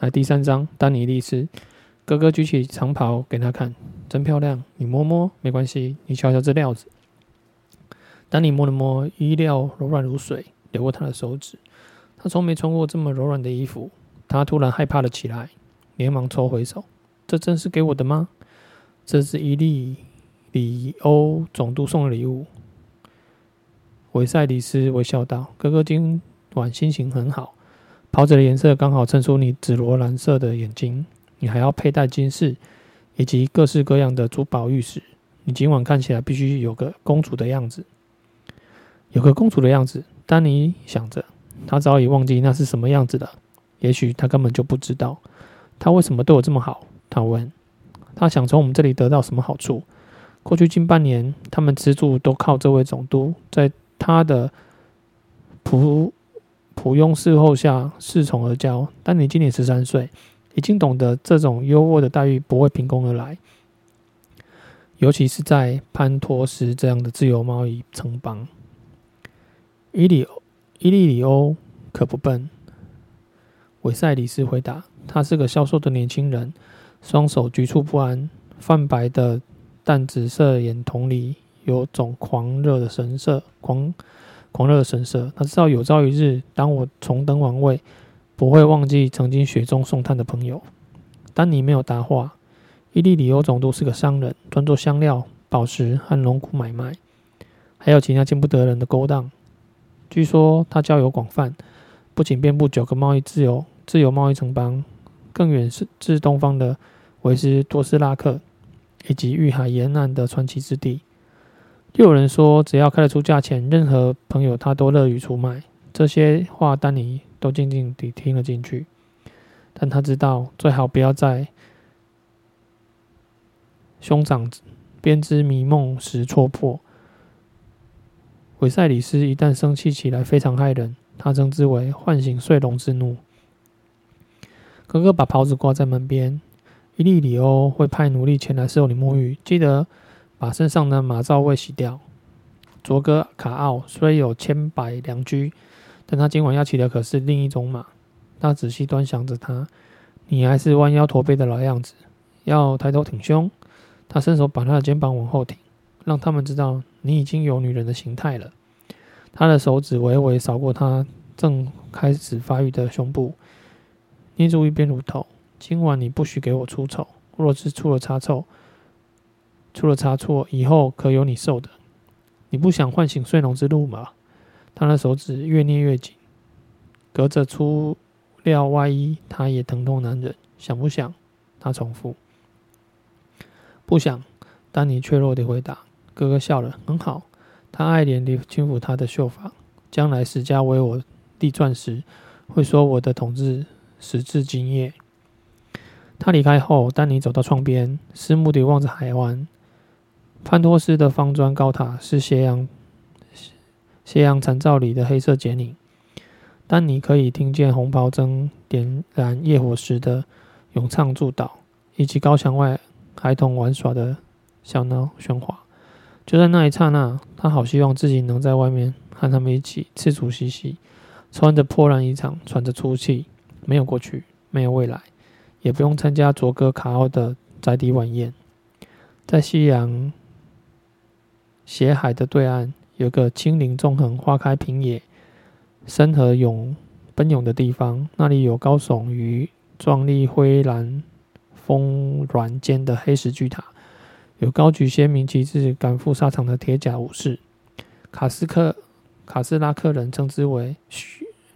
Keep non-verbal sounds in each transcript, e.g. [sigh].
来，第三章，丹尼利斯。哥哥举起长袍给他看，真漂亮。你摸摸，没关系。你瞧瞧这料子。丹尼摸了摸，衣料柔软如水，流过他的手指。他从没穿过这么柔软的衣服。他突然害怕了起来，连忙抽回手。这真是给我的吗？这是伊利里欧总督送的礼物。韦赛里斯微笑道：“哥哥今晚心情很好。”袍子的颜色刚好衬出你紫罗兰色的眼睛，你还要佩戴金饰以及各式各样的珠宝玉石。你今晚看起来必须有个公主的样子，有个公主的样子。丹尼想着，他早已忘记那是什么样子了。也许他根本就不知道，他为什么对我这么好。他问，他想从我们这里得到什么好处？过去近半年，他们吃住都靠这位总督，在他的仆。普庸侍候下，恃宠而骄。但你今年十三岁，已经懂得这种优渥的待遇不会凭空而来，尤其是在潘托斯这样的自由贸易城邦。伊里伊利里欧可不笨，韦塞里斯回答。他是个消瘦的年轻人，双手局促不安，泛白的淡紫色眼瞳里有种狂热的神色。狂。狂热的神色，他知道有朝一日，当我重登王位，不会忘记曾经雪中送炭的朋友。丹尼没有答话。伊利里欧总督是个商人，专做香料、宝石和龙骨买卖，还有其他见不得人的勾当。据说他交友广泛，不仅遍布九个贸易自由自由贸易城邦，更远是至东方的维斯多斯拉克，以及遇海沿岸的传奇之地。又有人说，只要开得出价钱，任何朋友他都乐于出卖。这些话，丹尼都静静地听了进去。但他知道，最好不要在兄长编织迷梦时戳破。韦塞里斯一旦生气起来，非常害人。他称之为“唤醒睡龙之怒”。哥哥把袍子挂在门边。伊利里欧会派奴隶前来伺候你沐浴，记得。把身上的马皂味洗掉。卓哥卡奥虽有千百良驹，但他今晚要骑的可是另一种马。他仔细端详着他，你还是弯腰驼背的老样子，要抬头挺胸。他伸手把他的肩膀往后挺，让他们知道你已经有女人的形态了。他的手指微微扫过他正开始发育的胸部，捏住一边乳头。今晚你不许给我出丑，若是出了差错。出了差错，以后可有你受的。你不想唤醒睡龙之怒吗？他的手指越捏越紧，隔着粗料外衣，他也疼痛难忍。想不想？他重复。不想。丹尼怯弱地回答。哥哥笑了，很好。他爱怜地轻抚他的秀发。将来史家为我立传时，会说我的统治实至今夜。他离开后，丹尼走到窗边，思慕地望着海湾。潘托斯的方砖高塔是斜阳斜阳残照里的黑色剪影，但你可以听见红袍侦点燃夜火时的咏唱祝祷，以及高墙外孩童玩耍的小闹喧哗。就在那一刹那，他好希望自己能在外面和他们一起赤足嬉戏，穿着破烂衣裳，喘着粗气，没有过去，没有未来，也不用参加卓哥卡奥的宅邸晚宴，在夕阳。斜海的对岸有个青林纵横、花开平野、深河涌奔涌的地方，那里有高耸于壮丽灰蓝峰峦间的黑石巨塔，有高举鲜明旗帜赶赴沙场的铁甲武士。卡斯克卡斯拉克人称之为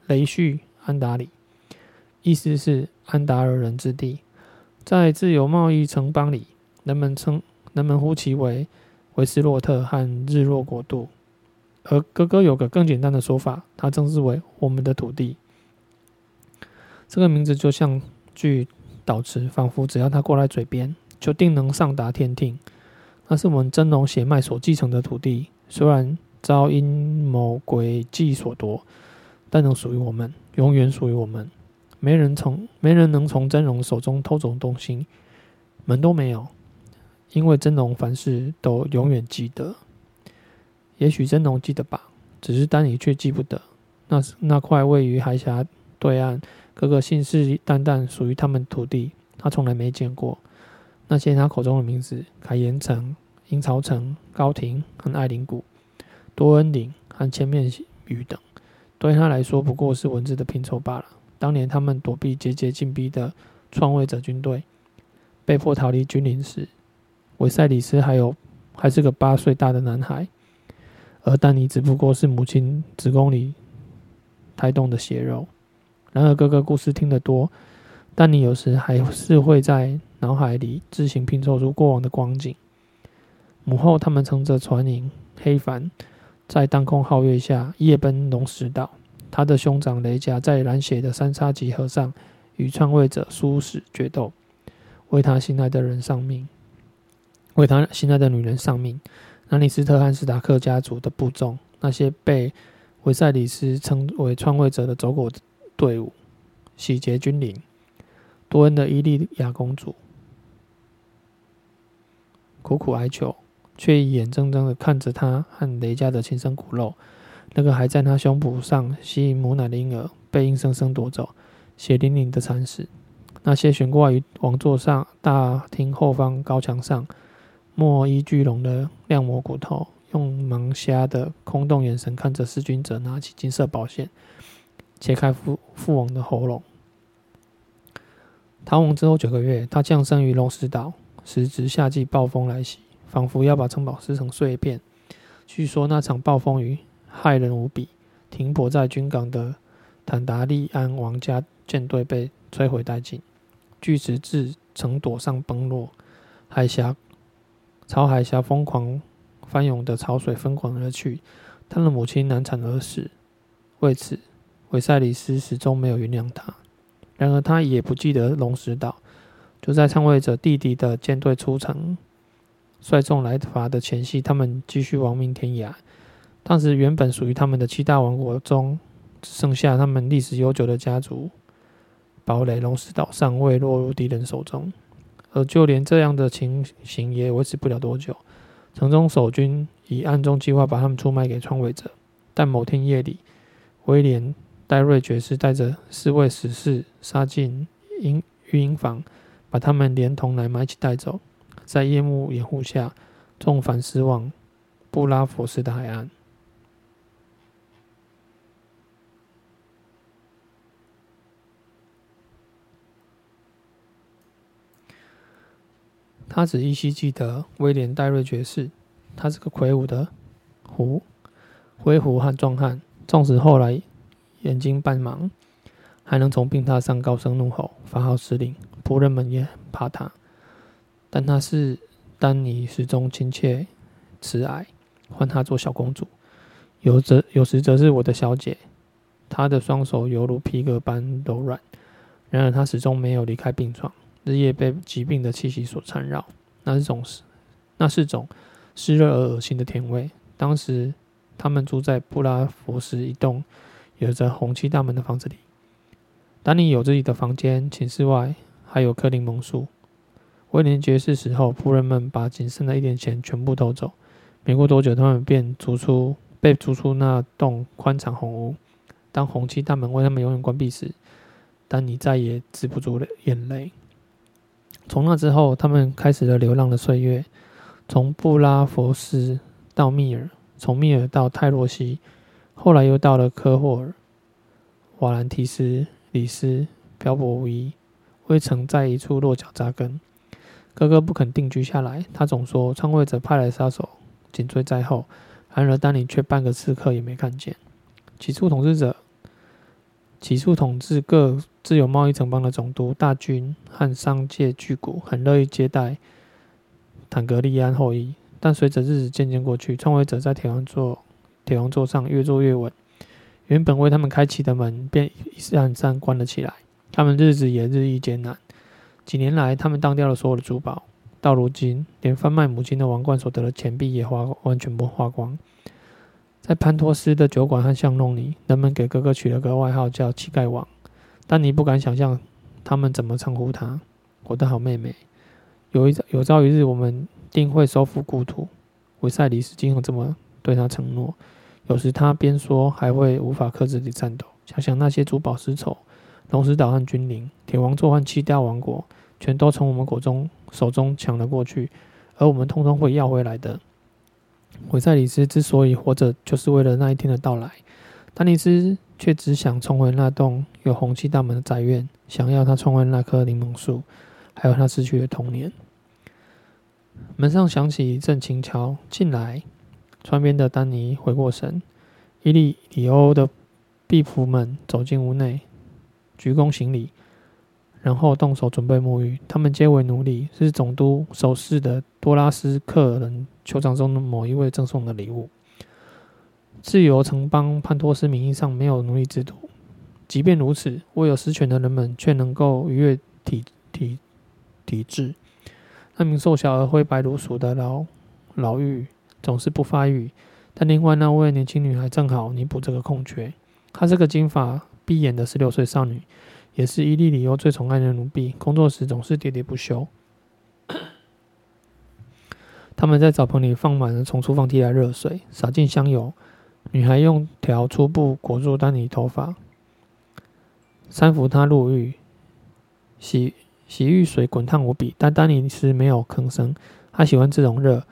雷旭安达里，意思是安达尔人之地。在自由贸易城邦里，人们称人们呼其为。维斯洛特和日落国度，而哥哥有个更简单的说法，他称之为“我们的土地”。这个名字就像句祷词，仿佛只要他挂在嘴边，就定能上达天听。那是我们真龙血脉所继承的土地，虽然遭阴谋诡计所夺，但能属于我们，永远属于我们。没人从没人能从真龙手中偷走东西，门都没有。因为真龙凡事都永远记得，也许真龙记得吧，只是丹尼却记不得。那那块位于海峡对岸哥哥信誓旦旦属于他们土地，他从来没见过。那些他口中的名字：凯岩城、鹰巢城、高庭和艾林谷、多恩岭和千面鱼等，对他来说不过是文字的拼凑罢了。当年他们躲避节节进逼的创卫者军队，被迫逃离军营时，维赛里斯还有还是个八岁大的男孩，而丹尼只不过是母亲子宫里胎动的血肉。然而，哥哥故事听得多，丹尼有时还是会在。脑海里自行拼凑出过往的光景。母后他们乘着船筏黑帆，在当空皓月下夜奔龙石岛。他的兄长雷加在染血的三叉戟河上与篡位者殊死决斗，为他心爱的人丧命，为他心爱的女人丧命。兰尼斯特和史塔克家族的部众，那些被维赛里斯称为篡位者的走狗队伍，洗劫君临。多恩的伊利亚公主。苦苦哀求，却眼睁睁的看着他和雷家的亲生骨肉，那个还在他胸脯上吸引母奶的婴儿，被硬生生夺走，血淋淋的惨死。那些悬挂于王座上大厅后方高墙上莫伊巨龙的亮魔骨头，用盲瞎的空洞眼神看着弑君者拿起金色宝剑，切开父父王的喉咙。逃亡之后九个月，他降生于龙石岛。时值夏季暴风来袭，仿佛要把城堡撕成碎片。据说那场暴风雨骇人无比，停泊在军港的坦达利安王家舰队被摧毁殆尽，巨石自城垛上崩落，海峡朝海峡疯狂翻涌的潮水疯狂而去。他的母亲难产而死，为此维赛里斯始终没有原谅他。然而他也不记得龙石岛。就在篡位者弟弟的舰队出城，率众来伐的前夕，他们继续亡命天涯。当时原本属于他们的七大王国中，只剩下他们历史悠久的家族堡垒龙石岛尚未落入敌人手中。而就连这样的情形也维持不了多久。城中守军已暗中计划把他们出卖给篡位者，但某天夜里，威廉戴瑞爵士带着四位死士杀进营御营房。把他们连同奶妈一起带走，在夜幕掩护下，重返驶往布拉佛斯的海岸。他只依稀记得威廉·戴瑞爵士，他是个魁梧的胡灰胡和壮汉，纵使后来眼睛半盲。还能从病榻上高声怒吼，发号施令，仆人们也很怕他。但他是丹尼始终亲切慈爱，唤她做小公主。有则有时则是我的小姐。她的双手犹如皮革般柔软。然而她始终没有离开病床，日夜被疾病的气息所缠绕。那是种那是种湿热而恶心的甜味。当时他们住在布拉佛斯一栋有着红漆大门的房子里。丹尼有自己的房间，寝室外还有棵柠檬树。威廉爵士死后，仆人们把仅剩的一点钱全部偷走。没过多久，他们便逐出，被逐出那栋宽敞红屋。当红漆大门为他们永远关闭时，丹尼再也止不住了眼泪。从那之后，他们开始了流浪的岁月，从布拉佛斯到密尔，从密尔到泰洛西，后来又到了科霍尔、瓦兰提斯。李斯漂泊无依，未曾在一处落脚扎根。哥哥不肯定居下来，他总说篡位者派来杀手，紧追在后。然而丹尼却半个刺客也没看见。起初统治者，起初统治各自由贸易城邦的总督、大军和商界巨贾很乐意接待坦格利安后裔，但随着日子渐渐过去，篡位者在铁王座铁王座上越坐越稳。原本为他们开启的门便一扇一扇关了起来，他们日子也日益艰难。几年来，他们当掉了所有的珠宝，到如今，连贩卖母亲的王冠所得的钱币也花完全不花光。在潘托斯的酒馆和巷弄里，人们给哥哥取了个外号叫“乞丐王”，但你不敢想象他们怎么称呼他。我的好妹妹，有一有朝一日，我们定会收复故土。维赛里斯经常这么对他承诺。有时他边说，还会无法克制地颤抖。想想那些珠宝丝绸龙石岛和君临，铁王座和七大王国，全都从我们国中手中抢了过去，而我们通通会要回来的。维赛里斯之所以活着，就是为了那一天的到来。丹尼斯却只想重回那栋有红漆大门的宅院，想要他重回那棵柠檬树，还有他失去的童年。门上响起一阵轻敲，进来。窗边的丹尼回过神，伊利里欧的婢仆们走进屋内，鞠躬行礼，然后动手准备沐浴。他们皆为奴隶，是总督守侍的多拉斯克人酋长中的某一位赠送的礼物。自由城邦潘托斯名义上没有奴隶制度，即便如此，握有实权的人们却能够逾越体体体制。那名瘦小而灰白如鼠的老老妪总是不发育，但另外那位年轻女孩正好弥补这个空缺。她是个金发碧眼的十六岁少女，也是伊利里欧最宠爱的奴婢。工作时总是喋喋不休。他们在澡盆里放满了从厨房提来热水，洒进香油。女孩用条粗布裹住丹尼头发，搀扶他入浴。洗洗浴水滚烫无比，但丹尼斯没有吭声。他喜欢这种热。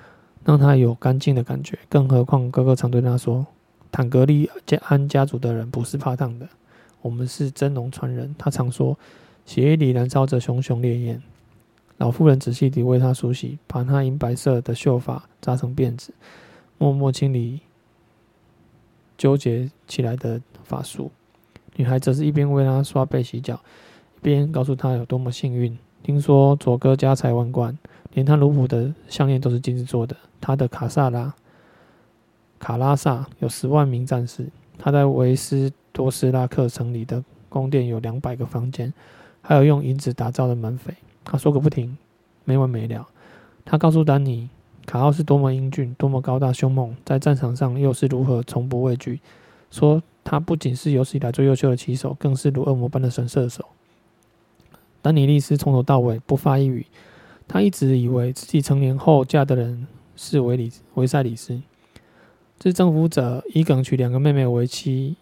让他有干净的感觉，更何况哥哥常对他说：“坦格利安家族的人不是怕烫的，我们是真龙传人。”他常说，血液里燃烧着熊熊烈焰。老妇人仔细地为他梳洗，把他银白色的秀发扎成辫子，默默清理纠结起来的发束。女孩则是一边为他刷背洗脚，一边告诉他有多么幸运。听说佐哥家财万贯。连他奴仆的项链都是金子做的。他的卡萨拉、卡拉萨有十万名战士。他在维斯多斯拉克城里的宫殿有两百个房间，还有用银子打造的门扉。他说个不停，没完没了。他告诉丹尼，卡奥是多么英俊，多么高大凶猛，在战场上又是如何从不畏惧。说他不仅是有史以来最优秀的骑手，更是如恶魔般的神射手。丹尼利斯从头到尾不发一语。他一直以为自己成年后嫁的人是维里维塞里斯。自征服者伊耿娶两个妹妹为妻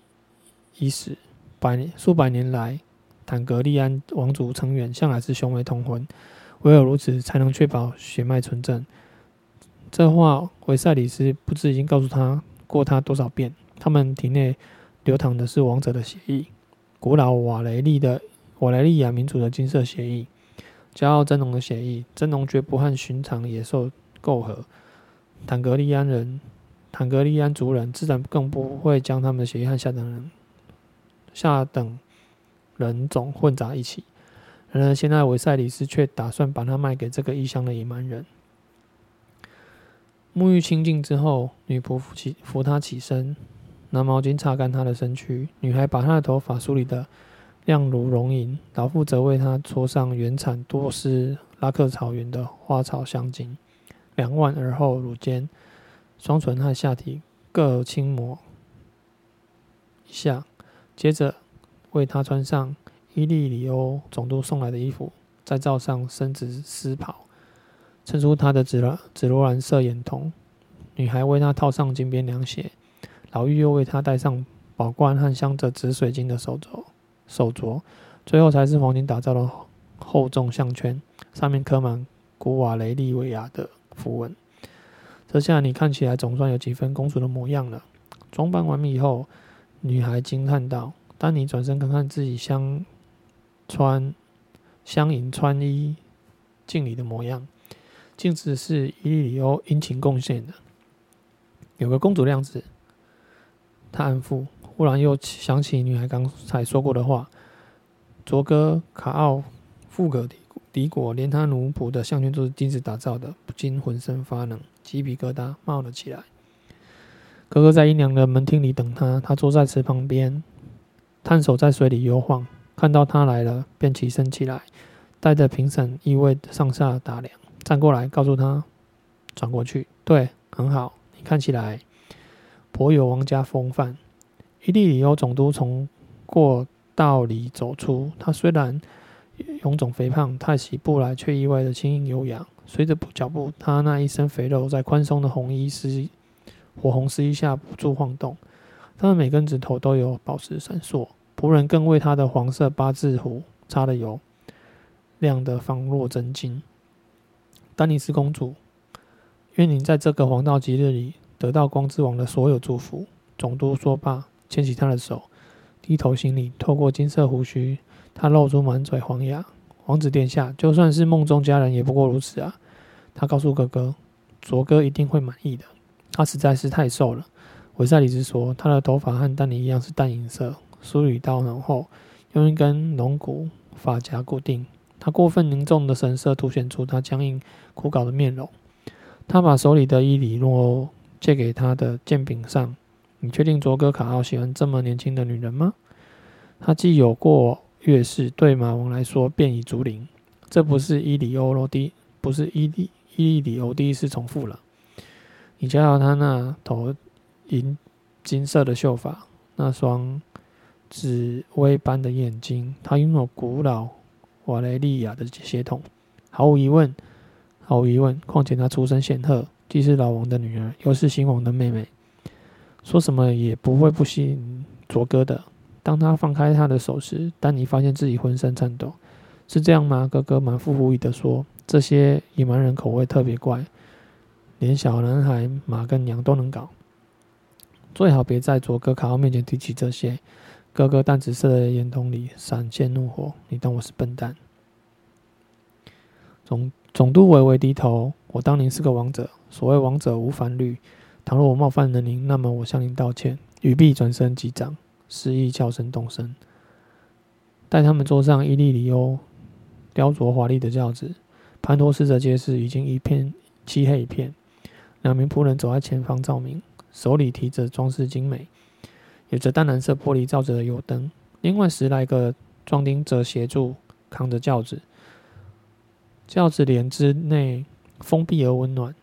伊始，百数百年来，坦格利安王族成员向来是兄妹通婚，唯有如此才能确保血脉纯正。这话维赛里斯不知已经告诉他过他多少遍。他们体内流淌的是王者的血液，古老瓦雷利的瓦雷利亚民族的金色血液。骄傲真龙的血液，真龙绝不和寻常野兽媾和。坦格利安人、坦格利安族人自然更不会将他们的血液和下等人、下等人种混杂一起。然而，现在维赛里斯却打算把它卖给这个异乡的野蛮人。沐浴清净之后，女仆扶起扶他起身，拿毛巾擦干他的身躯。女孩把他的头发梳理的。亮如熔银，老妇则为他搓上原产多斯拉克草原的花草香精，两腕而后乳尖、双唇和下体各轻抹一下，接着为他穿上伊利里欧总督送来的衣服，再罩上深紫丝袍，衬出他的紫罗紫罗兰色眼瞳。女孩为他套上金边凉鞋，老嫗又为他戴上宝冠和镶着紫水晶的手镯。手镯，最后才是黄金打造的厚重项圈，上面刻满古瓦雷利维亚的符文。这下你看起来总算有几分公主的模样了。装扮完毕以后，女孩惊叹道：“丹尼转身看看自己相穿相迎穿衣镜里的模样，镜子是伊利里欧殷勤贡献的，有个公主的样子。”他安抚。忽然又想起女孩刚才说过的话：“卓哥卡奥富可敌国，连他奴仆的项圈都是金子打造的。”不禁浑身发冷，鸡皮疙瘩冒了起来。哥哥在阴凉的门厅里等他，他坐在池旁边，探手在水里游晃，看到他来了，便起身起来，带着评审意味上下打量，站过来告诉他：“转过去，对，很好，你看起来颇有王家风范。”伊利里欧总督从过道里走出，他虽然臃肿肥胖，太起步来却意外的轻盈优雅。随着脚步，他那一身肥肉在宽松的红衣丝火红丝衣下不住晃动。他的每根指头都有宝石闪烁，仆人更为他的黄色八字胡擦了油，亮得仿若真金。丹尼斯公主，愿您在这个黄道吉日里得到光之王的所有祝福。总督说罢，牵起他的手，低头行礼。透过金色胡须，他露出满嘴黄牙。王子殿下，就算是梦中佳人，也不过如此啊！他告诉哥哥，卓哥一定会满意的。他实在是太瘦了。维赛里斯说，他的头发和丹尼一样是淡银色，梳理到脑后，用一根龙骨发夹固定。他过分凝重的神色凸显出他僵硬枯槁的面容。他把手里的伊里诺借给他的剑柄上。你确定卓哥卡奥喜欢这么年轻的女人吗？他既有过月事，对马王来说便已足龄。这不是伊里欧罗第，不是伊利伊里欧第一次重复了。你瞧瞧他那头。银金色的秀发，那双紫薇般的眼睛，她拥有古老瓦雷利亚的血统，毫无疑问，毫无疑问。况且她出身显赫，既是老王的女儿，又是新王的妹妹，说什么也不会不吸引卓哥的。当他放开他的手时，丹尼发现自己浑身颤抖。是这样吗？哥哥满腹狐疑地说：“这些野蛮人口味特别怪，连小男孩马跟娘都能搞。”最好别在卓哥卡奥面前提起这些。哥哥淡紫色的眼瞳里闪现怒火。你当我是笨蛋？总总督微微低头。我当您是个王者。所谓王者无藩律。倘若我冒犯了您，那么我向您道歉。语毕转身击掌，示意叫声动身。待他们坐上伊利里欧雕琢华丽的轿子，潘托斯的街市已经一片漆黑一片。两名仆人走在前方照明。手里提着装饰精美、有着淡蓝色玻璃罩着的油灯，另外十来个壮丁则协助扛着轿子。轿子帘之内封闭而温暖，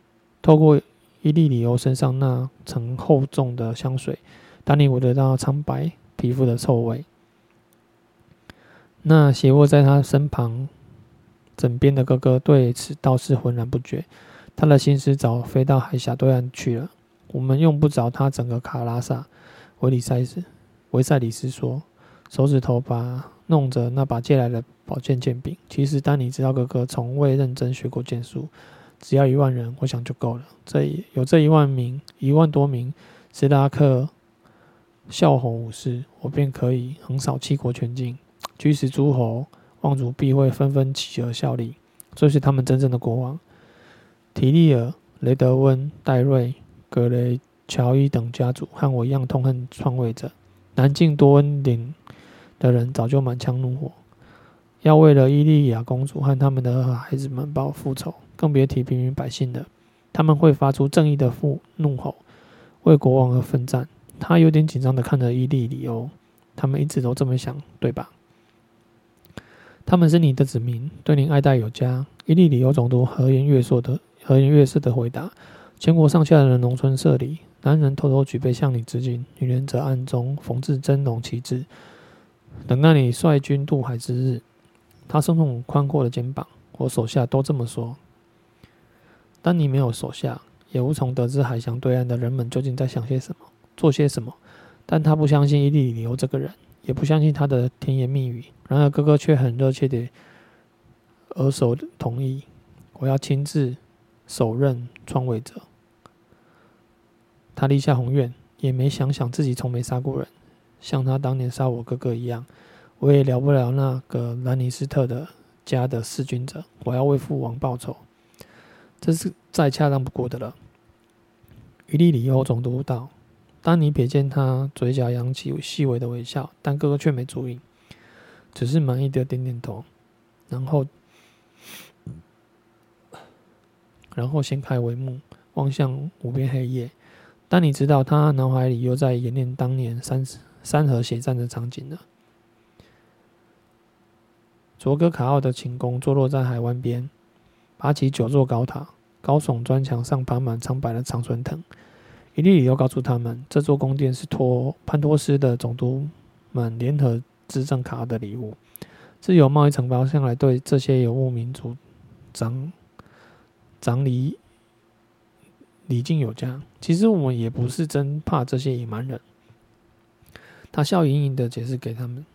透过伊利里欧身上那层厚重的香水，丹尼闻得到苍白皮肤的臭味。那斜卧在他身旁枕边的哥哥对此倒是浑然不觉，他的心思早飞到海峡对岸去了。我们用不着他整个卡拉萨，维里塞斯，维赛里斯说，手指头把弄着那把借来的宝剑剑柄。其实丹尼知道哥哥从未认真学过剑术，只要一万人，我想就够了。这有这一万名，一万多名斯拉克笑红武士，我便可以横扫七国全境，驱使诸侯望族必会纷纷起而效力，这是他们真正的国王。提利尔、雷德温、戴瑞。格雷乔伊等家族和我一样痛恨篡位者。南境多恩领的人早就满腔怒火，要为了伊利亚公主和他们的孩子们报复仇，更别提平民百姓了。他们会发出正义的怒吼，为国王而奋战。他有点紧张地看着伊利里欧，他们一直都这么想，对吧？他们是你的子民，对您爱戴有加。伊利里欧总督和颜悦色的和颜悦色的回答。全国上下的农村社里，男人偷偷举杯向你致敬，女人则暗中缝制真龙旗帜，等待你率军渡海之日。他松动宽阔的肩膀，我手下都这么说。但你没有手下，也无从得知海峡对岸的人们究竟在想些什么，做些什么。但他不相信伊利里欧这个人，也不相信他的甜言蜜语。然而哥哥却很热切地额首同意，我要亲自。首任篡位者，他立下宏愿，也没想想自己从没杀过人，像他当年杀我哥哥一样。我也饶不了那个兰尼斯特的家的弑君者。我要为父王报仇，这是再恰当不过的了。伊利里欧总督道。丹尼瞥见他嘴角扬起细微的微笑，但哥哥却没注意，只是满意的点点头，然后。然后掀开帷幕，望向无边黑夜。但你知道，他脑海里又在演练当年三三河血战的场景了。卓哥卡奥的寝宫坐落在海湾边，拔起九座高塔，高耸砖墙上爬满苍白的常春藤。伊利里欧告诉他们，这座宫殿是托潘托斯的总督们联合执政卡奥的礼物。自由贸易承包向来对这些游牧民族长。长离，离敬有加，其实我们也不是真怕这些野蛮人。他笑盈盈的解释给他们，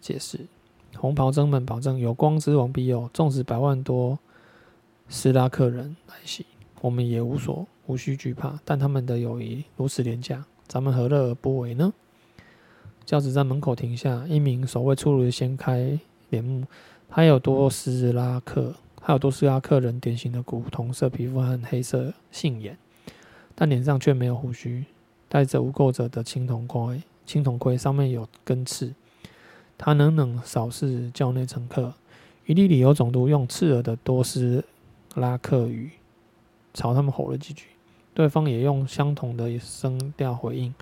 解释红袍僧们保证有光之王庇佑，纵使百万多斯拉克人来袭，我们也无所无需惧怕。但他们的友谊如此廉价，咱们何乐而不为呢？轿子在门口停下，一名守卫粗鲁的掀开帘幕，他有多斯拉克，他有多斯拉克人典型的古铜色皮肤和黑色杏眼，但脸上却没有胡须，戴着无垢者的青铜盔。青铜盔上面有根刺，他冷冷扫视轿内乘客。伊利里欧总督用刺耳的多斯拉克语朝他们吼了几句，对方也用相同的声调回应，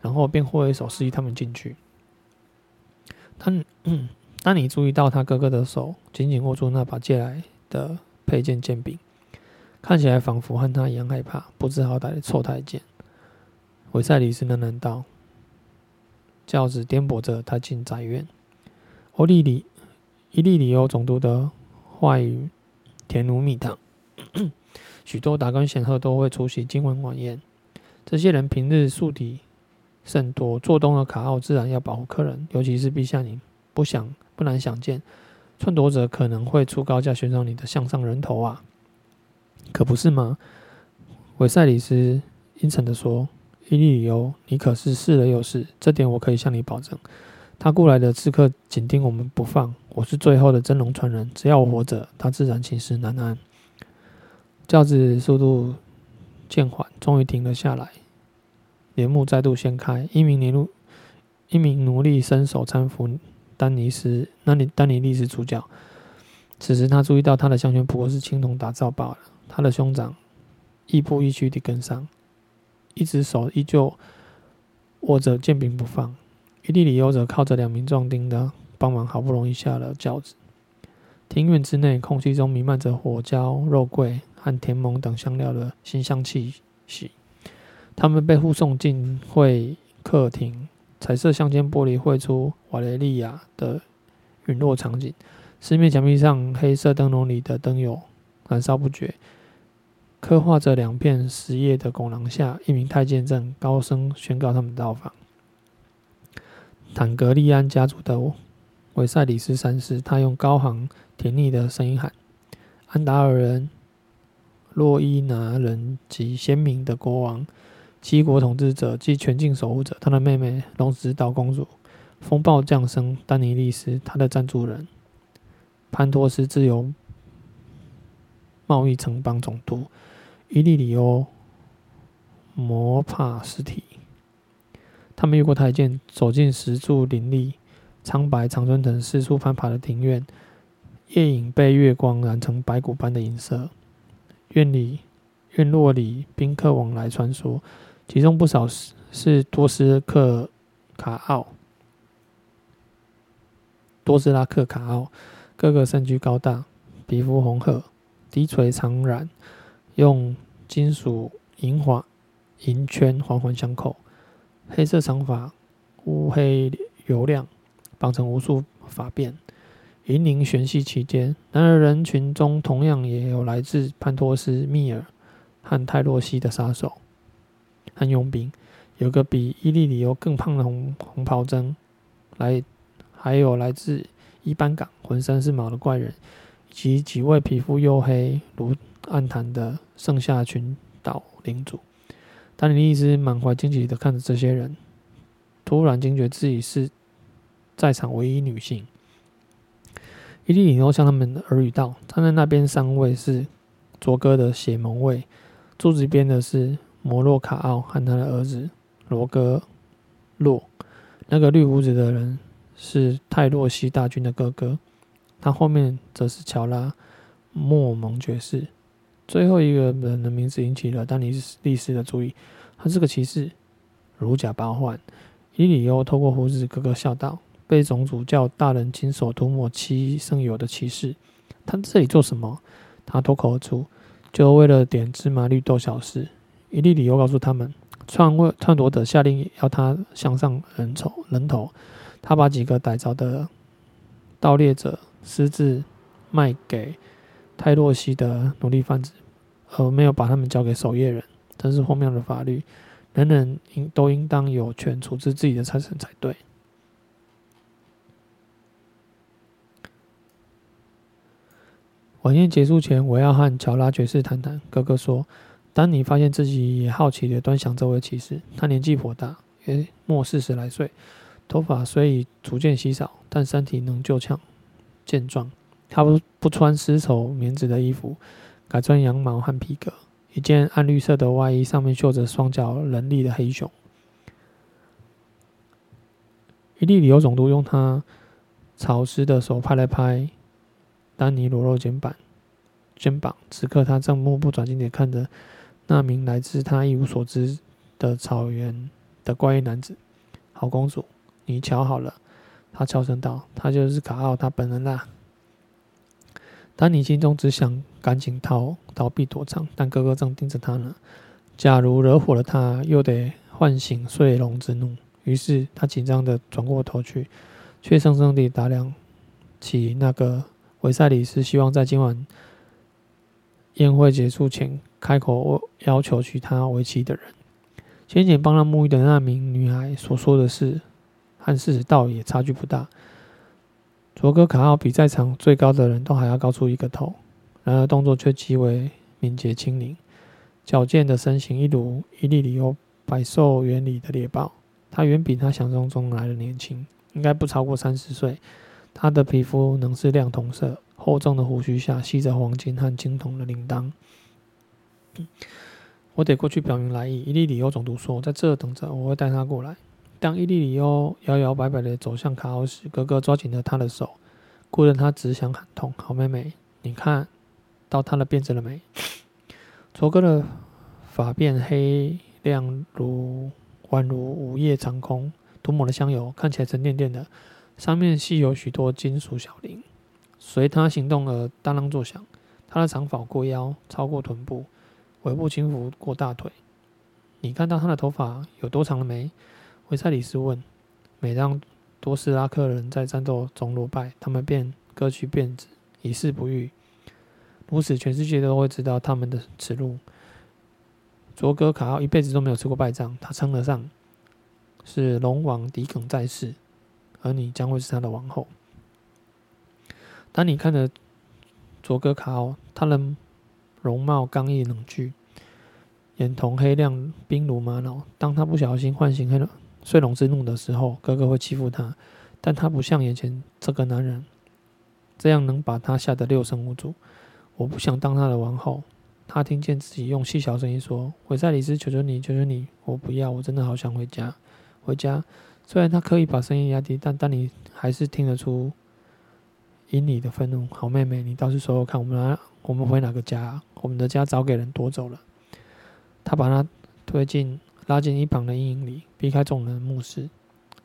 然后便挥手示意他们进去。当当 [clears throat] 你注意到他哥哥的手紧紧握住那把借来的佩剑剑柄，看起来仿佛和他一样害怕、不知好歹的臭太监，韦赛里斯喃喃道。轿子颠簸着，他进宅院。欧利里伊利里欧总督的话语甜如蜜糖。许多达官显赫都会出席今晚晚宴。这些人平日宿敌甚多，做东的卡奥自然要保护客人，尤其是陛下您不想不难想见，篡夺者可能会出高价悬赏你的项上人头啊，可不是吗？韦赛里斯阴沉的说。伊利里欧，你可是试了又试，这点我可以向你保证。他雇来的刺客紧盯我们不放，我是最后的真龙传人，只要我活着，他自然寝食难安。轿子速度渐缓，终于停了下来，帘幕再度掀开，一名奴一名奴隶伸手搀扶丹尼斯，那里丹尼利斯主角。此时他注意到他的项圈不过是青铜打造罢了，他的兄长亦步亦趋地跟上。一只手依旧握着剑柄不放，伊利里欧则靠着两名壮丁的帮忙，好不容易下了轿子。庭院之内，空气中弥漫着火椒、肉桂和甜檬等香料的馨香气息。他们被护送进会客厅，彩色镶嵌玻璃绘出瓦雷利亚的陨落场景。四面墙壁上，黑色灯笼里的灯油燃烧不绝。刻画着两片石叶的拱廊下，一名太监正高声宣告他们到访。坦格利安家族的韦赛里斯三世，他用高昂甜腻的声音喊：“安达尔人、洛伊拿人及鲜明的国王、七国统治者及全境守护者，他的妹妹龙子岛公主、风暴降生丹尼利斯，他的赞助人潘托斯自由贸易城邦总督。”伊利里欧、摩帕斯提，他们越过台阶，走进石柱林立、苍白常春藤四处攀爬的庭院。夜影被月光染成白骨般的银色。院里、院落里，宾客往来穿梭，其中不少是是多斯克卡奥、多斯拉克卡奥，个个身躯高大，皮肤红褐，低垂长髯。用金属银环银圈环环相扣，黑色长发乌黑油亮，绑成无数发辫，银铃悬系其间。然而人群中同样也有来自潘托斯、密尔和泰洛西的杀手和佣兵，有个比伊利里欧更胖的红红袍僧，来还有来自伊班港浑身是毛的怪人，以及几位皮肤黝黑如暗潭的盛夏群岛领主，丹尼利斯满怀惊奇的看着这些人，突然惊觉自己是在场唯一女性。伊利里欧向他们耳语道：“站在那边三位是卓哥的血盟卫，柱子边的是摩洛卡奥和他的儿子罗格洛，那个绿胡子的人是泰洛西大军的哥哥，他后面则是乔拉莫蒙爵士。”最后一个人的名字引起了丹尼斯利斯的注意，他是个骑士，如假包换。伊里欧透过胡子哥哥笑道：“被总主教大人亲手涂抹七圣油的骑士，他这里做什么？”他脱口而出：“就为了点芝麻绿豆小事。”伊利里欧告诉他们：“篡位篡夺者下令要他项上人头，人头。他把几个逮着的盗猎者私自卖给。”泰洛西的奴隶贩子，而没有把他们交给守夜人，真是荒谬的法律！人人应都应当有权处置自己的财产才对。晚宴结束前，我要和乔拉爵士谈谈。哥哥说，丹尼发现自己也好奇的端详这位骑士。他年纪颇大，约莫四十来岁，头发虽已逐渐稀少，但身体仍旧强健壮。他不不穿丝绸棉质的衣服，改穿羊毛和皮革。一件暗绿色的外衣，上面绣着双脚人立的黑熊。伊利里欧总督用他潮湿的手拍了拍。丹尼裸露肩膀，肩膀。此刻，他正目不转睛地看着那名来自他一无所知的草原的怪异男子。好公主，你瞧好了，他悄声道：“他就是卡奥，他本人啦。”丹尼心中只想赶紧逃逃避躲藏，但哥哥正盯着他呢。假如惹火了他，又得唤醒睡龙之怒。于是他紧张地转过头去，怯生生地打量起那个。维赛里斯希望在今晚宴会结束前开口要求娶她为妻的人。先前帮他沐浴的那名女孩所说的事，和事实倒也差距不大。卓哥卡奥比在场最高的人都还要高出一个头，然而动作却极为敏捷轻灵。矫健的身形一如伊利里欧百兽园里的猎豹，他远比他想象中来的年轻，应该不超过三十岁。他的皮肤能是亮铜色，厚重的胡须下系着黄金和青铜的铃铛。我得过去表明来意。伊利里欧总督说：“在这等着，我会带他过来。”当伊利里欧摇摇摆摆地走向卡奥时，哥哥抓紧了他的手，顾得他只想喊痛：“好妹妹，你看到他的辫子了没？”卓哥的发辫黑亮如宛如午夜长空，涂抹了香油，看起来沉甸甸的。上面系有许多金属小铃，随他行动而当啷作响。他的长发过腰，超过臀部，尾部轻拂过大腿。你看到他的头发有多长了没？维赛里斯问。每当多斯拉克人在战斗中落败，他们便割去辫子，以示不遇。如此，全世界都会知道他们的耻辱。卓格卡奥一辈子都没有吃过败仗，他称得上是龙王狄肯在世。而你将会是他的王后。当你看着卓哥卡奥，他的容貌刚毅冷峻，眼瞳黑亮，冰如玛瑙。当他不小心唤醒黑龙睡龙之怒的时候，哥哥会欺负他，但他不像眼前这个男人，这样能把他吓得六神无主。我不想当他的王后。他听见自己用细小声音说：“维塞里斯，求求你，求求你，我不要，我真的好想回家，回家。”虽然他刻意把声音压低，但但你还是听得出因你的愤怒。好妹妹，你倒是说说看，我们来，我们回哪个家啊？我们的家早给人夺走了。他把他推进，拉进一旁的阴影里，避开众人目视，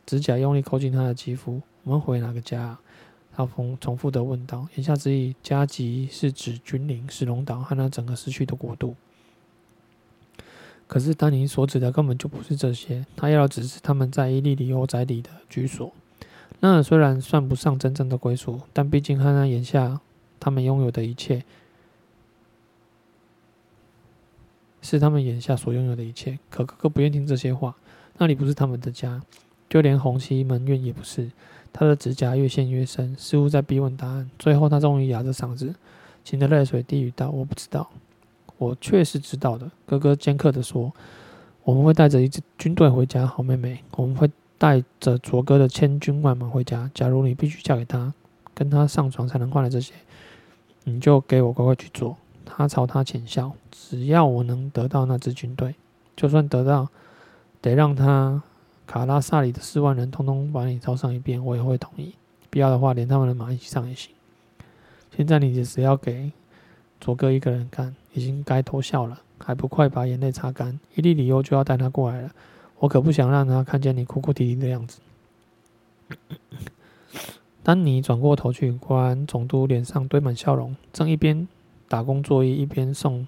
指甲用力抠进他的肌肤。我们回哪个家啊？他重重复的问道。言下之意，家即是指君临、石龙岛和那整个失去的国度。可是丹尼所指的根本就不是这些，他要的只是他们在伊利里欧宅里的居所。那虽然算不上真正的归属，但毕竟和他眼下他们拥有的一切，是他们眼下所拥有的一切。可哥哥不愿听这些话，那里不是他们的家，就连红旗门院也不是。他的指甲越陷越深，似乎在逼问答案。最后，他终于哑着嗓子，噙着泪水低语道：“我不知道。”我确实知道的，哥哥尖刻地说：“我们会带着一支军队回家，好妹妹。我们会带着卓哥的千军万马回家。假如你必须嫁给他，跟他上床才能换来这些，你就给我乖乖去做。”他朝他浅笑：“只要我能得到那支军队，就算得到，得让他卡拉萨里的四万人通通把你抄上一遍，我也会同意。必要的话，连他们的马一起上也行。现在你只要给。”卓哥一个人干，已经该偷笑了，还不快把眼泪擦干？伊利里欧就要带他过来了，我可不想让他看见你哭哭啼啼的样子。丹尼转过头去，果然总督脸上堆满笑容，正一边打工作揖，一边送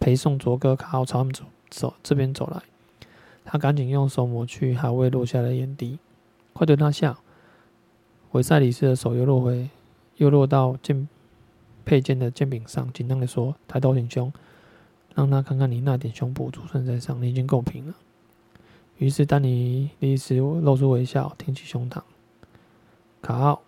陪送卓哥卡奥朝他们走走这边走来。他赶紧用手抹去还未落下的眼滴，快对他笑。维赛里斯的手又落回，又落到剑。佩剑的剑柄上，紧张地说：“抬头挺胸，让他看看你那点胸脯，主算在上，你已经够平了。”于是丹尼利斯露出微笑，挺起胸膛。卡奥。